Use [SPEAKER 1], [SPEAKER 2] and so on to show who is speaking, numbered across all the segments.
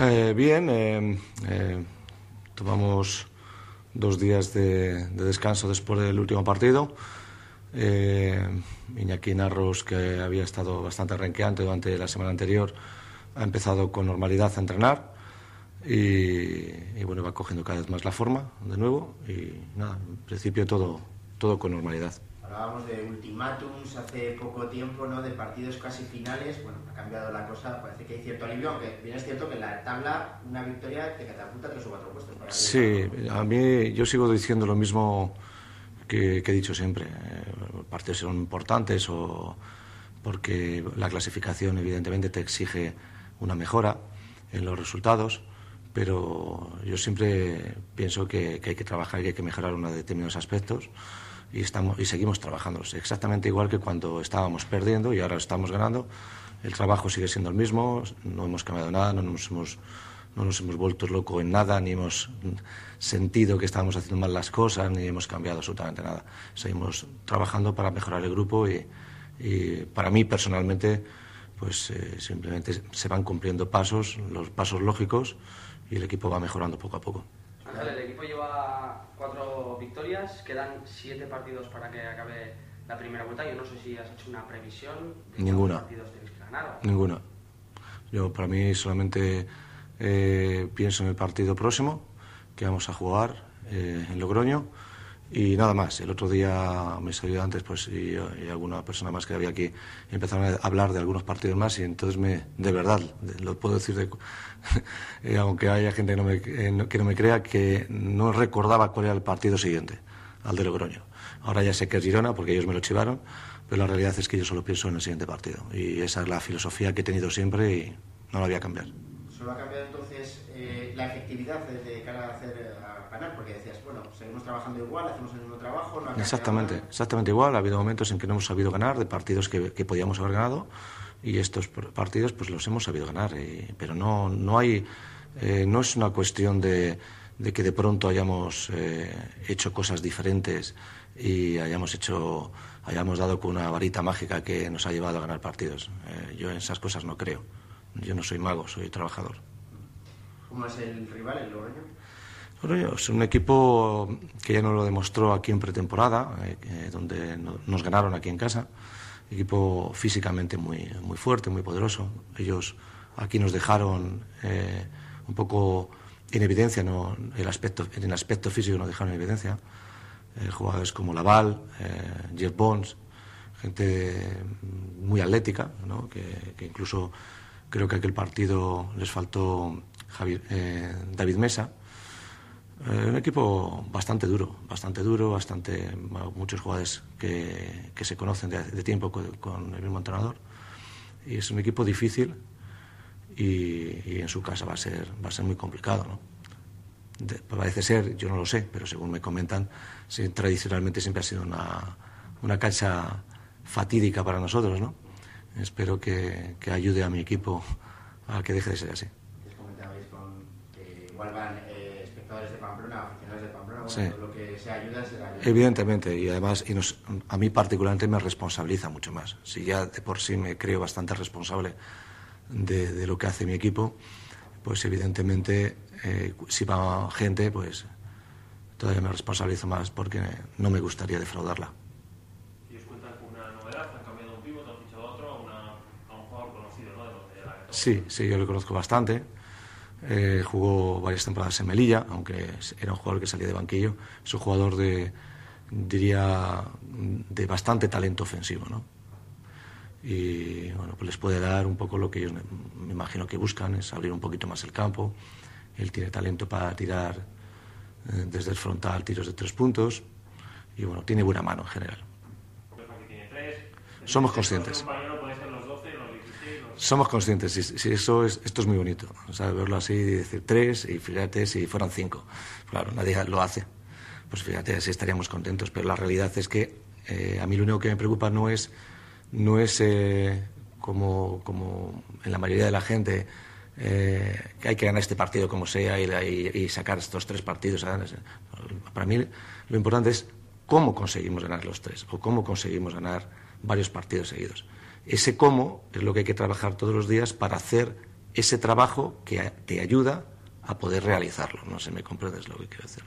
[SPEAKER 1] Eh, bien, eh, eh, tomamos dos días de, descanso después del último partido. Iñaki Narros, que había estado bastante renqueante durante la semana anterior, ha empezado con normalidad a entrenar y, y, bueno, va cogiendo cada vez más la forma de nuevo y nada, en principio todo, todo con normalidad.
[SPEAKER 2] Hablábamos de ultimátums hace poco tiempo, ¿no? de partidos casi finales. Bueno, ha cambiado la cosa, parece que hay cierto alivio, aunque bien es cierto que en la tabla una victoria te catapulta tres o cuatro puestos.
[SPEAKER 1] sí, a mí yo sigo diciendo lo mismo que, he dicho siempre. Eh, partidos son importantes o porque la clasificación evidentemente te exige una mejora en los resultados, pero yo siempre pienso que, que hay que trabajar y que hay que mejorar unos determinados aspectos y, estamos, y seguimos trabajando. Exactamente igual que cuando estábamos perdiendo y ahora estamos ganando. El trabajo sigue siendo el mismo, no hemos cambiado nada, no nos hemos, no nos hemos vuelto locos en nada, ni hemos sentido que estábamos haciendo mal las cosas, ni hemos cambiado absolutamente nada. Seguimos trabajando para mejorar el grupo y, y para mí personalmente pues eh, simplemente se van cumpliendo pasos, los pasos lógicos y el equipo va mejorando poco a poco.
[SPEAKER 3] el equipo lleva cuatro victorias, quedan siete partidos para que acabe la primera vuelta. Yo no sé si has hecho una previsión de
[SPEAKER 1] Ninguna.
[SPEAKER 3] partidos tenéis que ganar.
[SPEAKER 1] Ninguna. Yo para mí solamente eh, pienso en el partido próximo que vamos a jugar eh, en Logroño y nada más. El otro día mis ayudantes pues, y, y, alguna persona más que había aquí empezaron a hablar de algunos partidos más y entonces me, de verdad, lo puedo decir, de, eh, aunque haya gente que no, me, eh, que no me crea, que no recordaba cuál era el partido siguiente, al de Logroño. Ahora ya sé que es Girona porque ellos me lo chivaron, pero la realidad es que yo solo pienso en el siguiente partido. Y esa es la filosofía que he tenido siempre y no la voy a cambiar.
[SPEAKER 2] ¿Solo ha cambiado entonces eh, la efectividad de cara a hacer porque decías, bueno, seguimos trabajando igual, hacemos el mismo trabajo. No
[SPEAKER 1] exactamente, exactamente igual. Ha habido momentos en que no hemos sabido ganar de partidos que, que podíamos haber ganado y estos partidos pues los hemos sabido ganar. pero no, no hay, eh, no es una cuestión de, de, que de pronto hayamos eh, hecho cosas diferentes y hayamos hecho, hayamos dado con una varita mágica que nos ha llevado a ganar partidos. Eh, yo en esas cosas no creo. Yo no soy mago, soy trabajador.
[SPEAKER 2] ¿Cómo es el rival, el Logroño?
[SPEAKER 1] Bueno, es un equipo que ya nos lo demostró aquí en pretemporada, eh, donde nos ganaron aquí en casa. Equipo físicamente muy, muy fuerte, muy poderoso. Ellos aquí nos dejaron eh, un poco en evidencia, ¿no? el aspecto, en el aspecto físico nos dejaron en evidencia. Eh, jugadores como Laval, Jeff Bones, gente muy atlética, ¿no? que, incluso creo que aquel partido les faltó David Mesa eh, un equipo bastante duro, bastante duro, bastante muchos jugadores que, que se conocen de, tiempo con, el mismo entrenador. Y es un equipo difícil y, en su casa va a ser, va a ser muy complicado. parece ser, yo no lo sé, pero según me comentan, tradicionalmente siempre ha sido una, una cancha fatídica para nosotros. ¿no? Espero que, que ayude a mi equipo a que deje de ser así.
[SPEAKER 2] comentabais con que de Pamplona, aficionados de Pamplona, bueno, lo que sea ayuda será ayuda.
[SPEAKER 1] Evidentemente, y además y nos, a mí particularmente me responsabiliza mucho más. Si ya de por sí me creo bastante responsable de, de lo que hace mi equipo, pues evidentemente eh, si va gente, pues todavía me responsabilizo más porque no me gustaría defraudarla.
[SPEAKER 4] ¿Y os cuentan con una novedad? ¿Han cambiado un pívot, han fichado otro, a, una, a un jugador conocido, ¿no? De la...
[SPEAKER 1] Sí, sí, yo lo conozco bastante. Eh, jugó varias temporadas en Melilla, aunque era un jugador que salía de banquillo. Es un jugador de, diría, de bastante talento ofensivo, ¿no? Y bueno, pues les puede dar un poco lo que ellos me imagino que buscan, es abrir un poquito más el campo. Él tiene talento para tirar eh, desde el frontal tiros de tres puntos y bueno, tiene buena mano en general. Somos conscientes somos conscientes, si, eso es, esto es muy bonito, ¿sabes? verlo así y decir tres y fíjate si fueran cinco. Claro, nadie lo hace. Pues fíjate, así estaríamos contentos, pero la realidad es que eh, a mí lo único que me preocupa no es, no es eh, como, como en la mayoría de la gente eh, que hay que ganar este partido como sea y, y, sacar estos tres partidos. Para mí lo importante es cómo conseguimos ganar los tres o cómo conseguimos ganar varios partidos seguidos. Ese cómo es lo que hay que trabajar todos los días para hacer ese trabajo que te ayuda a poder realizarlo. No sé, me comprendes lo que quiero decir.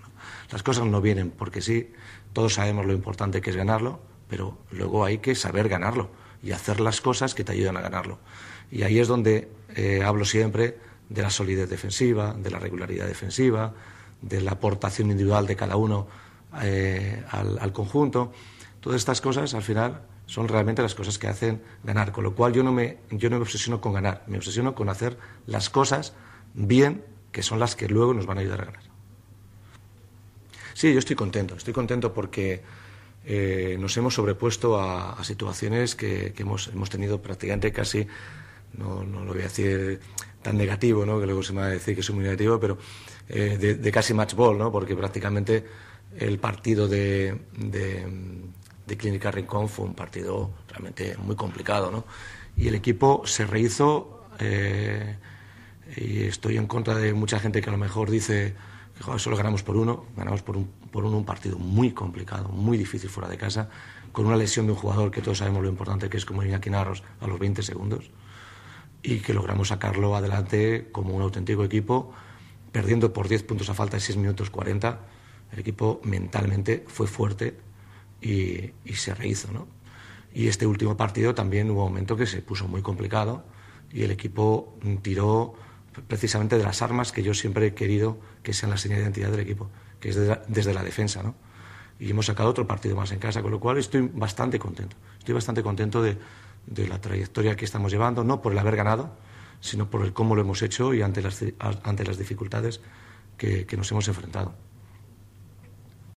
[SPEAKER 1] Las cosas no vienen porque sí, todos sabemos lo importante que es ganarlo, pero luego hay que saber ganarlo y hacer las cosas que te ayudan a ganarlo. Y ahí es donde eh, hablo siempre de la solidez defensiva, de la regularidad defensiva, de la aportación individual de cada uno eh, al, conjunto. Todas estas cosas, al final, son realmente las cosas que hacen ganar. Con lo cual, yo no, me, yo no me obsesiono con ganar, me obsesiono con hacer las cosas bien, que son las que luego nos van a ayudar a ganar. Sí, yo estoy contento. Estoy contento porque eh, nos hemos sobrepuesto a, situaciones que, hemos, hemos, tenido prácticamente casi, no, no, lo voy a decir tan negativo, ¿no? que luego se me va a decir que soy muy negativo, pero eh, de, casi match ball, ¿no? porque prácticamente el partido de, de, Clínica Rincón fue un partido realmente muy complicado. ¿no? Y el equipo se rehizo, eh, y estoy en contra de mucha gente que a lo mejor dice que solo ganamos por uno, ganamos por un, por uno un partido muy complicado, muy difícil fuera de casa, con una lesión de un jugador que todos sabemos lo importante que es como Iñaki Narros a los 20 segundos y que logramos sacarlo adelante como un auténtico equipo, perdiendo por 10 puntos a falta de 6 minutos 40. El equipo mentalmente fue fuerte y, se rehizo. ¿no? Y este último partido también hubo un momento que se puso muy complicado y el equipo tiró precisamente de las armas que yo siempre he querido que sean la señal de identidad del equipo, que es desde la, defensa. ¿no? Y hemos sacado otro partido más en casa, con lo cual estoy bastante contento. Estoy bastante contento de, de la trayectoria que estamos llevando, no por el haber ganado, sino por el cómo lo hemos hecho y ante las, ante las dificultades que nos hemos enfrentado.